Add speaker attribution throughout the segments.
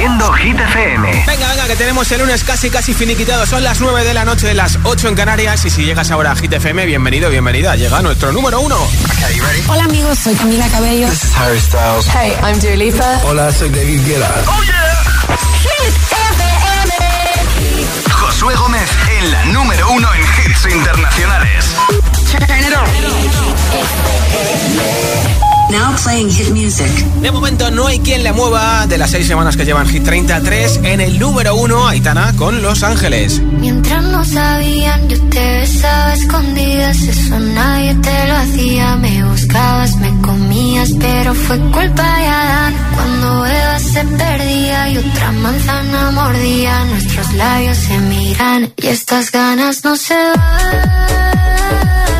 Speaker 1: haciendo Hit FM.
Speaker 2: Venga, venga, que tenemos el lunes casi, casi finiquitado. Son las 9 de la noche, las 8 en Canarias. Y si llegas ahora a Hit FM, bienvenido, bienvenida. Llega nuestro número uno.
Speaker 3: Hola, amigos, soy Camila Cabello.
Speaker 4: This is Harry Styles.
Speaker 5: Hey, I'm Dua Lipa.
Speaker 6: Hola, soy David Guetta.
Speaker 1: ¡Oh, yeah!
Speaker 3: Hit FM.
Speaker 1: Josué Gómez en la número uno en hits internacionales.
Speaker 7: Now playing hit music.
Speaker 2: De momento no hay quien le mueva de las seis semanas que llevan Hit 33 en el número uno, Aitana con Los Ángeles.
Speaker 8: Mientras no sabían, yo te besaba escondidas, eso nadie te lo hacía. Me buscabas, me comías, pero fue culpa de Adán. Cuando Eva se perdía y otra manzana mordía, nuestros labios se miran y estas ganas no se van.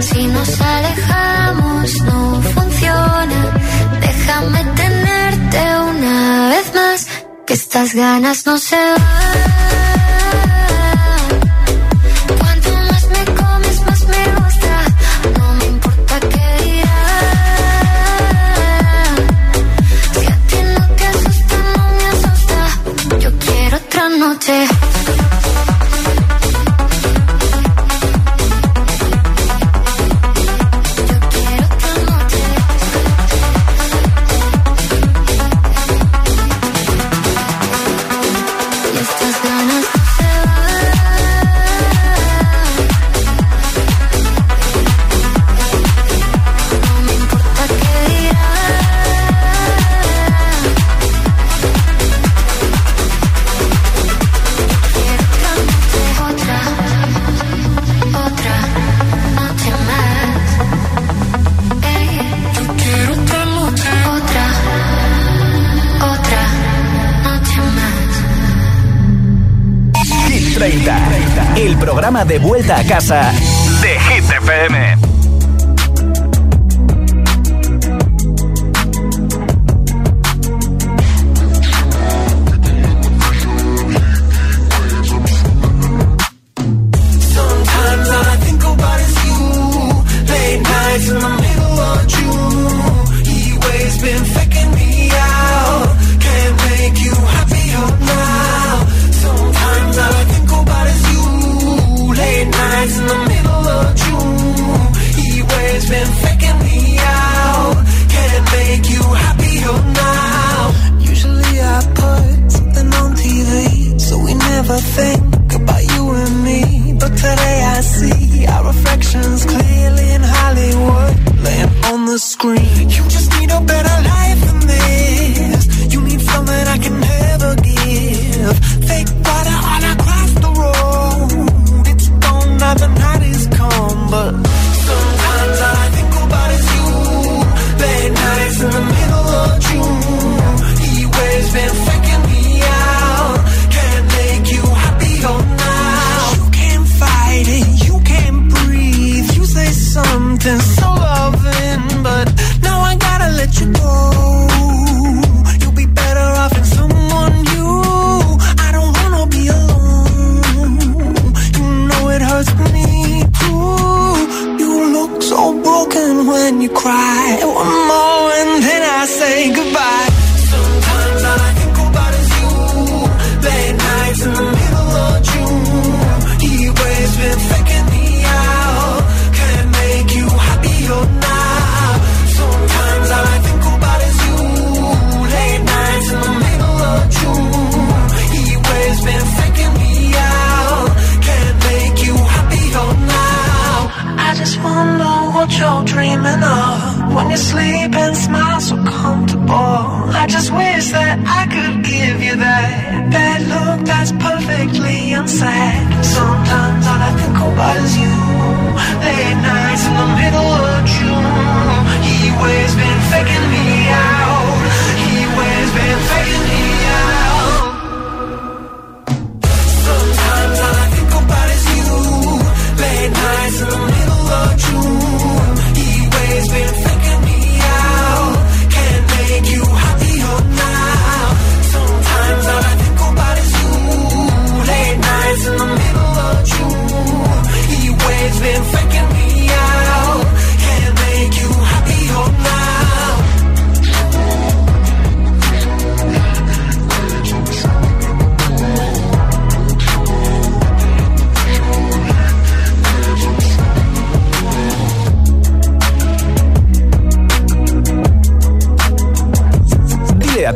Speaker 8: Si nos alejamos no funciona. Déjame tenerte una vez más. Que estas ganas no se van.
Speaker 1: Vuelta a casa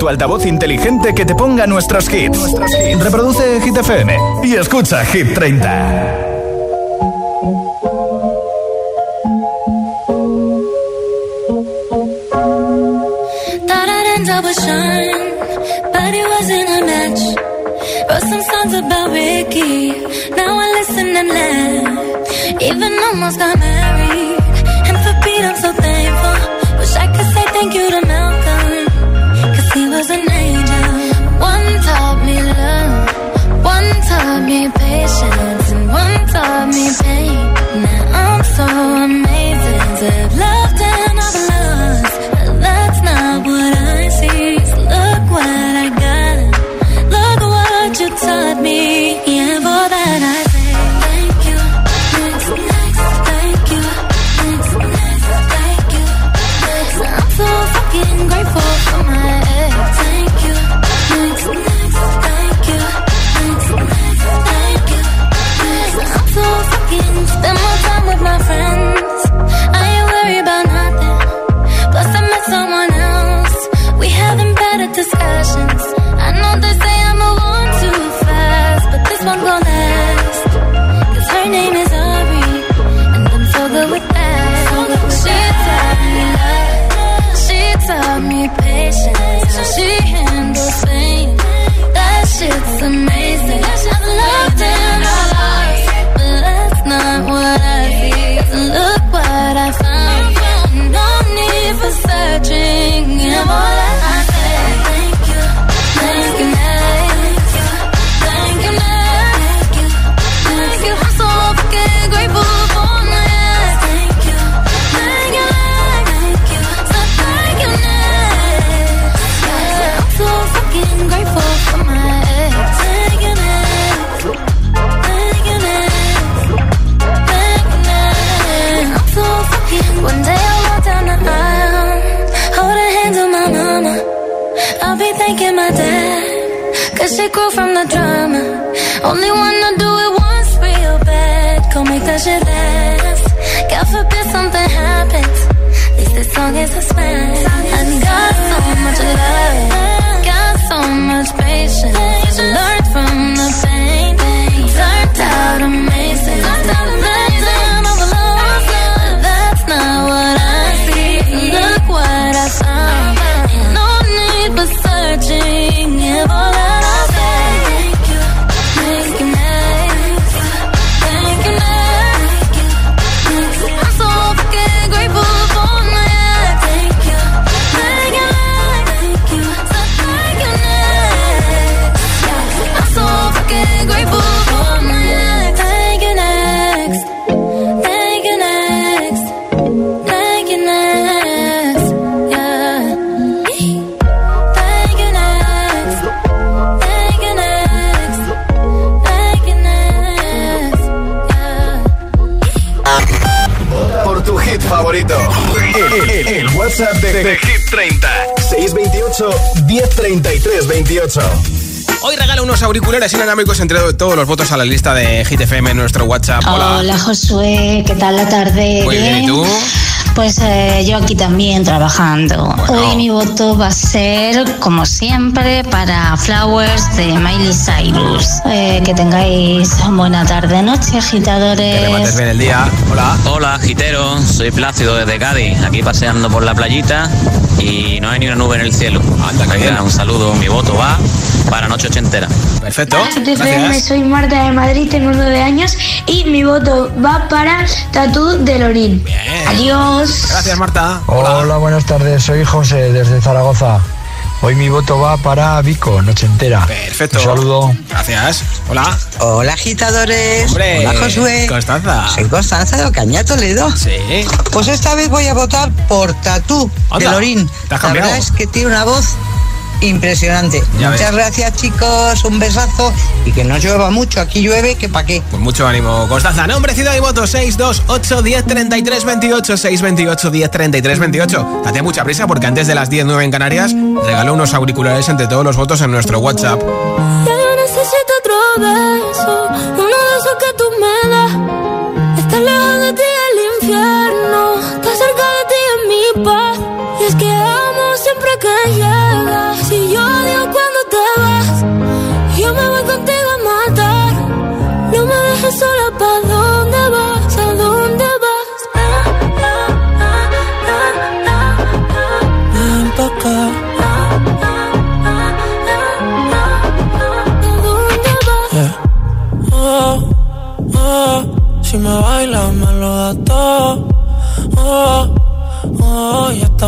Speaker 9: tu altavoz inteligente que te ponga nuestros hits. Reproduce Hit FM y escucha Hit 30.
Speaker 10: Wrote some songs about Ricky. Now I listen and laugh. Even almost got married. And for Pete, I'm so thankful. Wish I could say thank you to bicycle from the drama. Only wanna do it once real bad. Go make that shit last. God forbid something happens. At least this song is a smash. I got so much love. Got so much patience. Learned from the pain. Turned out amazing. Turned out amazing.
Speaker 9: 628 1033 28.
Speaker 2: Hoy regala unos auriculares inalámbricos entre todos los votos a la lista de GTFM en nuestro WhatsApp. Hola,
Speaker 11: Josué, ¿qué tal la tarde?
Speaker 2: Muy bien, ¿y tú?
Speaker 11: Pues eh, yo aquí también trabajando. Hoy mi voto va a ser, como siempre, para Flowers de Miley Cyrus. Eh, que tengáis buena tarde, noche, agitadores.
Speaker 2: Que remates bien el día. Hola.
Speaker 12: Hola, gitero. Soy Plácido desde Cádiz, aquí paseando por la playita y no hay ni una nube en el cielo.
Speaker 2: Anda, bien.
Speaker 12: un saludo, mi voto va para Noche Ochentera.
Speaker 2: Perfecto. Gracias.
Speaker 13: soy Marta de Madrid, tengo nueve años y mi voto va para Tatú de Lorín.
Speaker 2: Bien.
Speaker 13: Adiós.
Speaker 2: Gracias, Marta.
Speaker 14: Hola, buenas tardes. Soy José desde Zaragoza. Hoy mi voto va para Vico, noche entera.
Speaker 2: Perfecto.
Speaker 14: Un saludo.
Speaker 2: Gracias. Hola.
Speaker 15: Hola agitadores.
Speaker 2: Hombre.
Speaker 15: Hola Josué.
Speaker 2: Constanza.
Speaker 15: Soy Constanza de Ocaña Toledo.
Speaker 2: Sí.
Speaker 15: Pues esta vez voy a votar por Tatú de Lorín.
Speaker 2: ¿te has
Speaker 15: La verdad es que tiene una voz impresionante.
Speaker 2: Ya
Speaker 15: Muchas
Speaker 2: ves.
Speaker 15: gracias chicos, un besazo y que no llueva mucho. Aquí llueve que pa' qué.
Speaker 2: Pues mucho ánimo, Constanza. Nombre, ciudad y voto 628 10 33 28 628 10 33 28. Date mucha prisa porque antes de las 10 9 en Canarias regalo unos auriculares entre todos los votos en nuestro WhatsApp.
Speaker 10: Ya yo necesito otro beso, uno de esos que tú me das. Estar lejos de ti el infierno, estar cerca de ti es mi paz. Y es que amo siempre que llegas.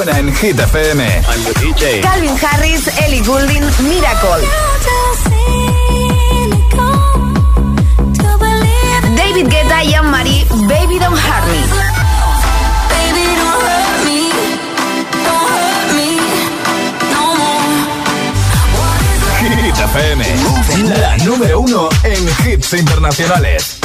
Speaker 1: Hit FM. I'm the DJ.
Speaker 16: Calvin Harris, Ellie Goulding, Miracle. David Guetta y Anne-Marie, Baby Don't Hurt Me.
Speaker 1: Hit FM, la número uno en hits internacionales.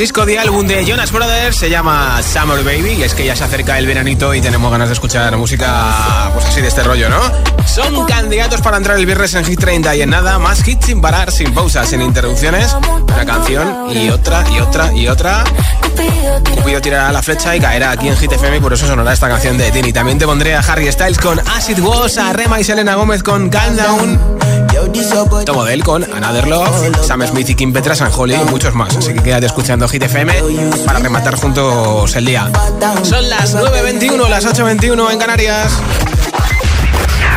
Speaker 2: Disco de álbum de Jonas Brothers. Se llama Summer Baby. Y es que ya se acerca el veranito y tenemos ganas de escuchar música, pues así de este rollo, ¿no? Son candidatos para entrar el viernes en Hit 30 y en nada más hits sin parar, sin pausas, sin interrupciones. Una canción y otra y otra y otra. Cupido tirará la flecha y caerá aquí en Hit FM y por eso sonará esta canción de Tini. También te pondré a Harry Styles con Acid Was, a Rema y Selena Gómez con Calm Down. Tomo de él con Another Love, Sam Smith y Kim Petra, San Holly y muchos más. Así que quédate escuchando Hit FM para rematar juntos el día. Son las 9.21, las 8.21 en Canarias.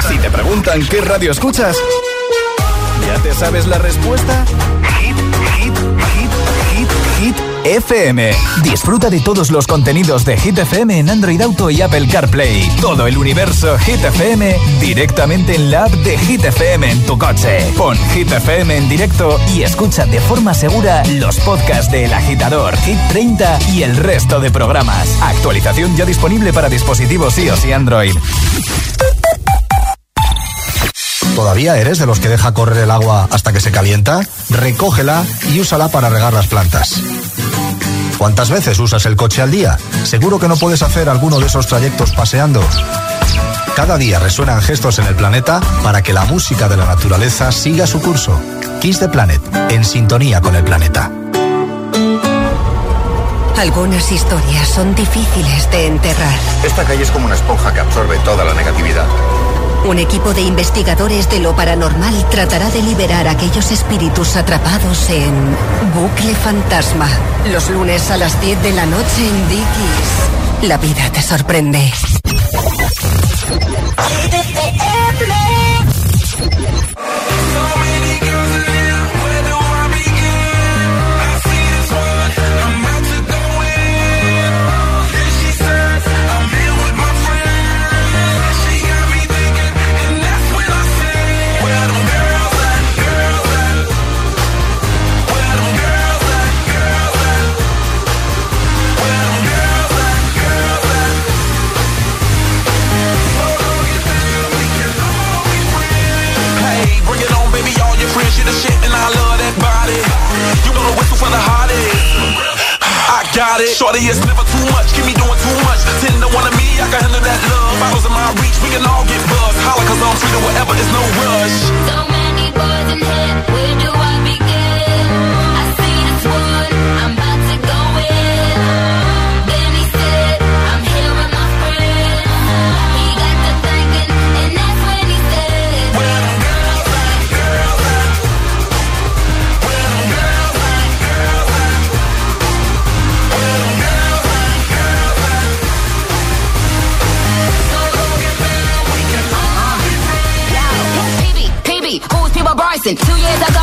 Speaker 9: Si te preguntan qué radio escuchas, ¿ya te sabes la respuesta? FM. Disfruta de todos los contenidos de Hit FM en Android Auto y Apple CarPlay. Todo el universo Hit FM directamente en la app de Hit FM en tu coche. Pon Hit FM en directo y escucha de forma segura los podcasts de El Agitador, Hit 30 y el resto de programas. Actualización ya disponible para dispositivos iOS y Android.
Speaker 14: ¿Todavía eres de los que deja correr el agua hasta que se calienta? Recógela y úsala para regar las plantas. ¿Cuántas veces usas el coche al día? Seguro que no puedes hacer alguno de esos trayectos paseando. Cada día resuenan gestos en el planeta para que la música de la naturaleza siga su curso. Kiss the Planet, en sintonía con el planeta.
Speaker 17: Algunas historias son difíciles de enterrar.
Speaker 18: Esta calle es como una esponja que absorbe toda la negatividad.
Speaker 17: Un equipo de investigadores de lo paranormal tratará de liberar a aquellos espíritus atrapados en Bucle Fantasma. Los lunes a las 10 de la noche en Dickies. La vida te sorprende.
Speaker 19: Shorty is never too much, keep me doing too much. Ten to one of me, I can handle that love. Bottles in my reach, we can all get buzzed. Holla, cause I'm to whatever, it's no rush.
Speaker 10: So many boys in here,
Speaker 16: Two years ago,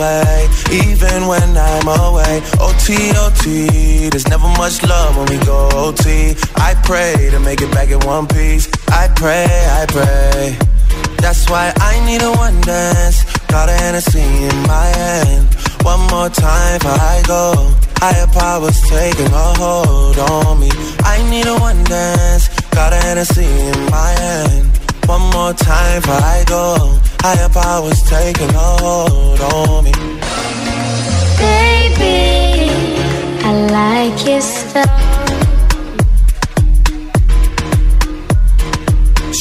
Speaker 19: way, even when I'm away. OT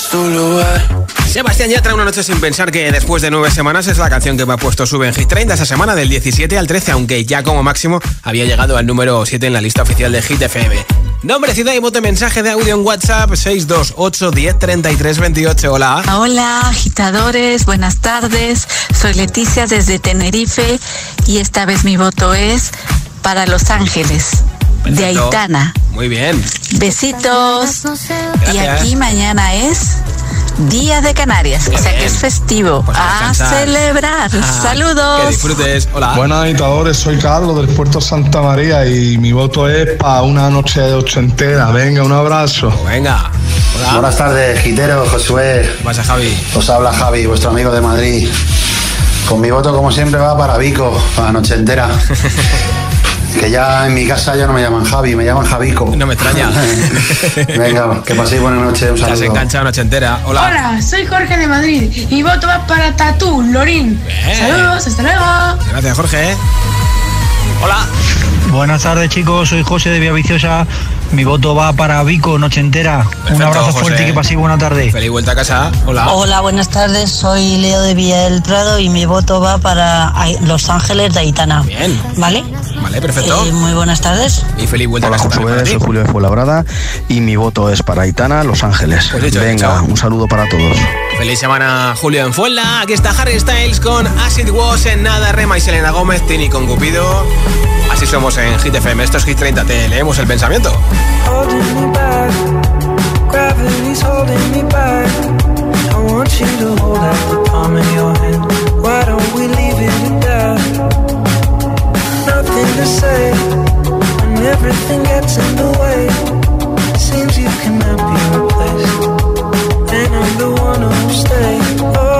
Speaker 1: tendrás tu lugar.
Speaker 2: Sebastián Yatra, una noche sin pensar que después de nueve semanas es la canción que me ha puesto sube en Hit 30 esa semana del 17 al 13, aunque ya como máximo había llegado al número 7 en la lista oficial de Hit FM. Nombre, ciudad y voto mensaje de audio en WhatsApp 628 10 33 28. Hola.
Speaker 20: Hola, agitadores, buenas tardes. Soy Leticia desde Tenerife y esta vez mi voto es para Los Ángeles, de. Aitana.
Speaker 2: Muy bien.
Speaker 20: Besitos. Y aquí mañana es Día de Canarias, o sea que es festivo.
Speaker 2: Pues a
Speaker 20: a celebrar.
Speaker 2: Ah,
Speaker 20: Saludos.
Speaker 2: Que disfrutes. Hola.
Speaker 21: Buenas agitadores, soy Carlos del Puerto Santa María y mi voto es para una noche de ocho entera. Venga, un abrazo.
Speaker 2: Venga.
Speaker 22: Buenas tardes, Gitero, Josué.
Speaker 2: ¿Qué pasa, Javi?
Speaker 22: Os habla Javi, vuestro amigo de Madrid. Con mi voto, como siempre, va para Vico, para la noche entera. que ya en mi casa ya no me llaman Javi, me llaman Javico.
Speaker 2: No me extraña.
Speaker 22: Venga, que paséis buena noche, un
Speaker 2: Te has
Speaker 22: saludo.
Speaker 2: enganchado noche entera. Hola.
Speaker 23: Hola, soy Jorge de Madrid y mi voto va para Tatú, Lorín. Saludos, hasta luego.
Speaker 2: Gracias, Jorge. Hola.
Speaker 24: Buenas tardes chicos, soy José de Villaviciosa. Mi voto va para Vico, noche entera. Un abrazo
Speaker 2: José.
Speaker 24: fuerte y que paséis buena tarde.
Speaker 2: Feliz vuelta a casa. Hola.
Speaker 25: Hola, buenas tardes. Soy Leo de Villa del Prado y mi voto va para Los Ángeles de Aitana.
Speaker 2: Bien.
Speaker 25: ¿Vale?
Speaker 2: Vale, perfecto.
Speaker 25: Eh, muy buenas tardes.
Speaker 2: Y feliz vuelta
Speaker 26: Hola
Speaker 2: a casa.
Speaker 26: Josué,
Speaker 2: también
Speaker 26: soy. Julio de Fuenlabrada y mi voto es para Aitana, Los Ángeles.
Speaker 2: Pues dicho,
Speaker 26: Venga, un saludo para todos.
Speaker 2: Feliz semana, Julio en Fuenla. Aquí está Harry Styles con Acid Was en Nada, Rema y Selena Gómez, Tini con Cupido. Así somos en Hit FM. Esto es Hit 30. Te leemos el pensamiento.
Speaker 1: everything gets in the way. Seems you cannot be replaced, the one who'll stay. Oh,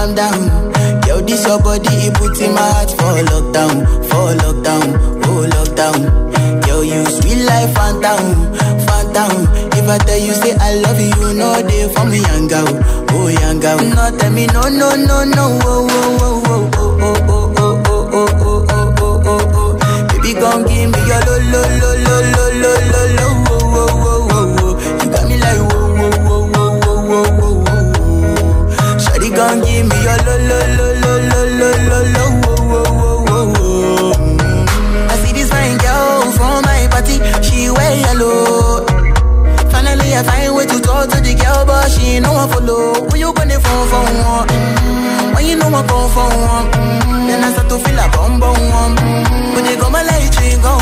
Speaker 27: Calm down. Yo, this your body, it puts in my heart for lockdown, for lockdown, oh lockdown. Yo, you sweet life, phantom, phantom. If I tell you say I love you, know they for me, young girl, oh young girl. No, tell me no, no, no, no, oh, oh, oh, oh, oh, oh, oh, oh, oh, oh, oh, oh, oh, oh. Baby, gon' give me your lo, lo, lo, lo, lo, lo, lo, lo, oh, oh, oh, oh, oh. You got me like whoa, whoa, whoa, whoa, whoa, whoa, gon' give me your lo, lo, lo, lo, lo, lo, lo, lo, oh, oh, oh, oh. I see this fine girl from my party, she wear yellow. Finally, I find way to talk to the girl, but she no one follow. Who you gonna phone for one? When you know I come for one, then I start to feel a bum bum one. When they go my light, she go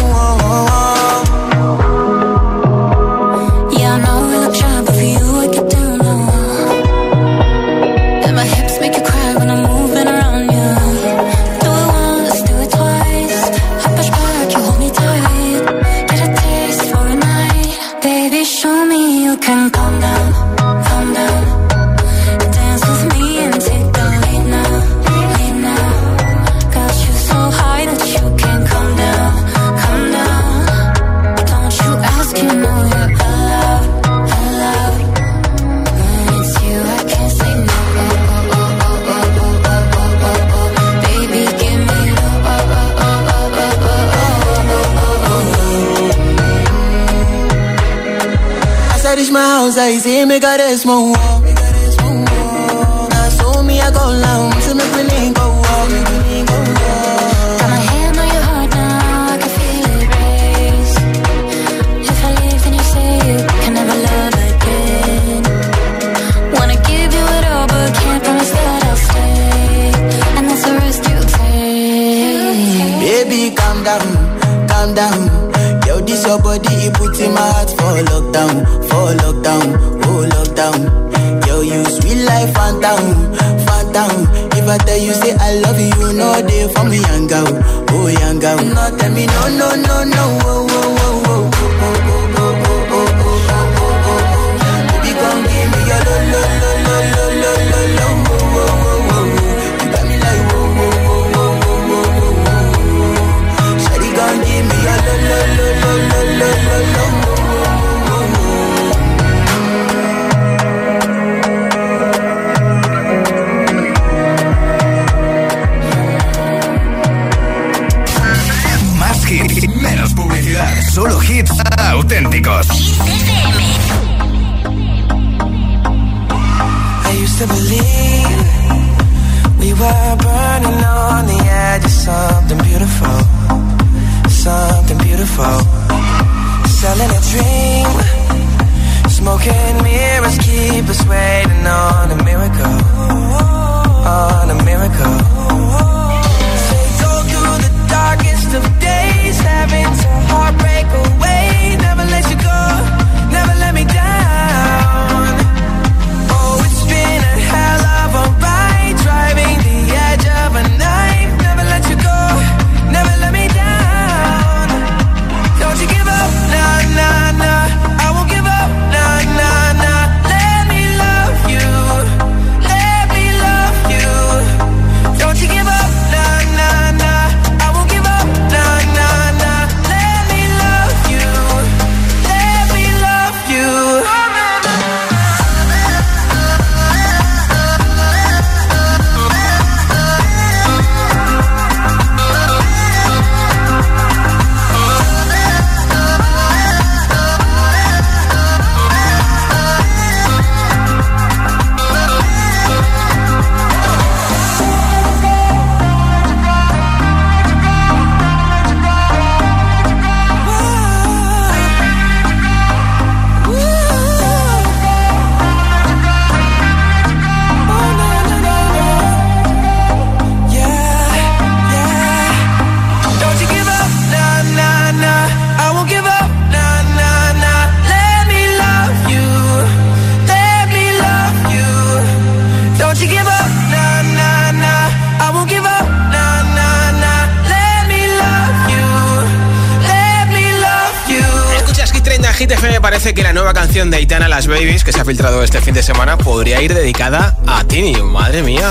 Speaker 27: sounds see me got a small yanga, oh yanga. No, tell me no, no, no, no, oh.
Speaker 9: Auténticos.
Speaker 19: I used to believe we were burning on the edge of something beautiful, something beautiful. Selling a dream, smoking mirrors keep us waiting on a miracle, on a miracle. So go through the darkest of days, having to heartbreak
Speaker 2: filtrado este fin de semana podría ir dedicada a Tini. Madre mía.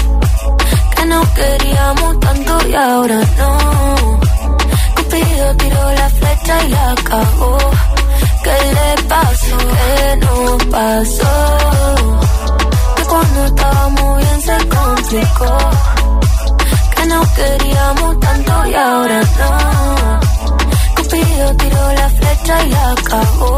Speaker 8: que no queríamos tanto y ahora no. Cupido tiró la flecha y la acabó. ¿Qué le pasó? ¿Qué nos pasó? Que cuando estábamos bien se complicó. Que no queríamos tanto y ahora no. Cupido tiró la flecha y la acabó.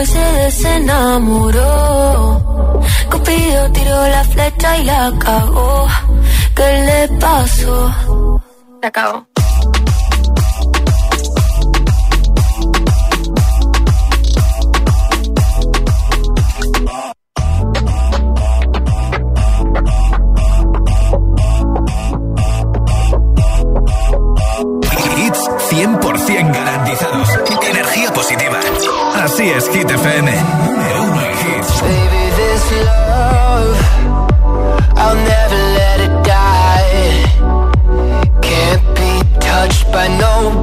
Speaker 8: y se desenamoró. Cupido tiró la flecha y la cagó. ¿Qué le pasó?
Speaker 28: Se acabó.
Speaker 9: Hits 100% garantizados. Energía positiva. Así es, Hit FM.
Speaker 19: Baby, this love, I'll never let it die. Can't be touched by no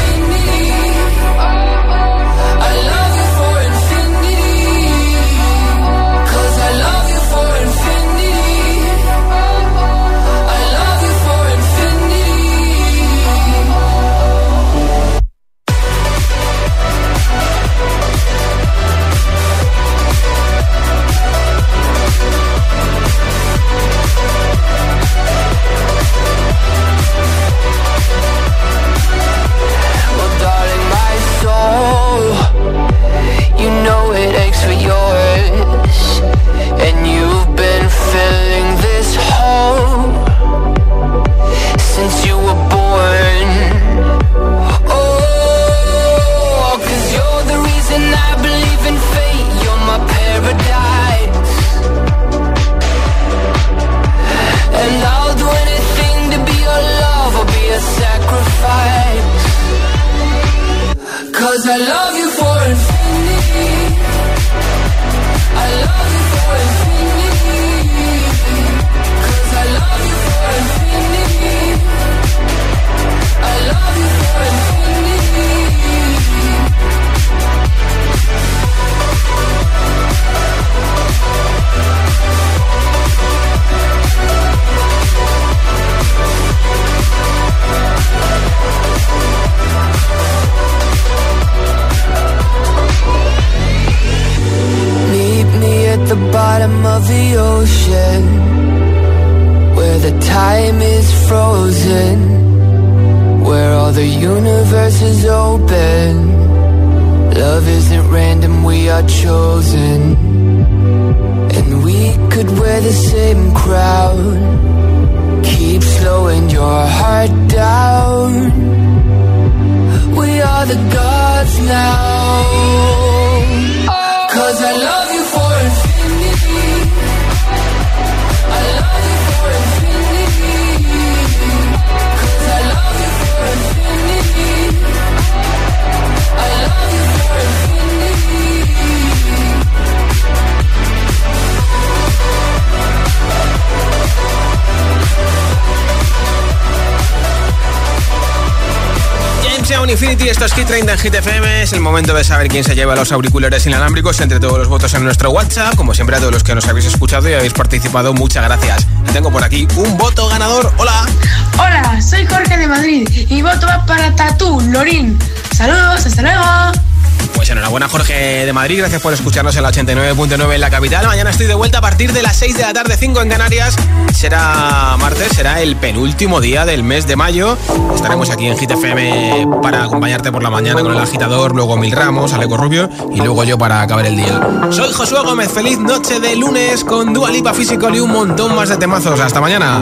Speaker 19: And you've
Speaker 2: momento de saber quién se lleva los auriculares inalámbricos entre todos los votos en nuestro WhatsApp. Como siempre, a todos los que nos habéis escuchado y habéis participado, muchas gracias. Tengo por aquí un voto ganador. Hola.
Speaker 23: Hola, soy Jorge de Madrid y voto va para Tatú Lorín. Saludos, hasta luego.
Speaker 2: Enhorabuena, Jorge de Madrid. Gracias por escucharnos en la 89.9 en la capital. Mañana estoy de vuelta a partir de las 6 de la tarde, 5 en Canarias. Será martes, será el penúltimo día del mes de mayo. Estaremos aquí en GTFM para acompañarte por la mañana con el agitador, luego Mil Ramos, Aleco Rubio y luego yo para acabar el día. Soy Josué Gómez. Feliz noche de lunes con Dualipa Físico y un montón más de temazos. Hasta mañana.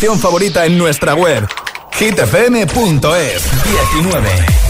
Speaker 9: canción favorita en nuestra web hitfm.es 19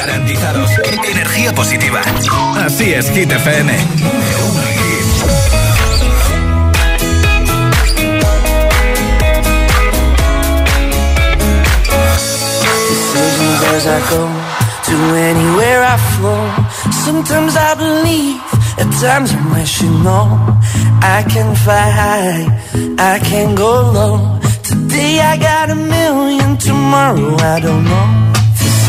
Speaker 9: Garantizados. Energía positiva. Así es, Hit FM.
Speaker 19: As I go to anywhere I flow, sometimes I believe, at times I wish you know. I can fly high, I can go low. Today I got a million, tomorrow I don't know.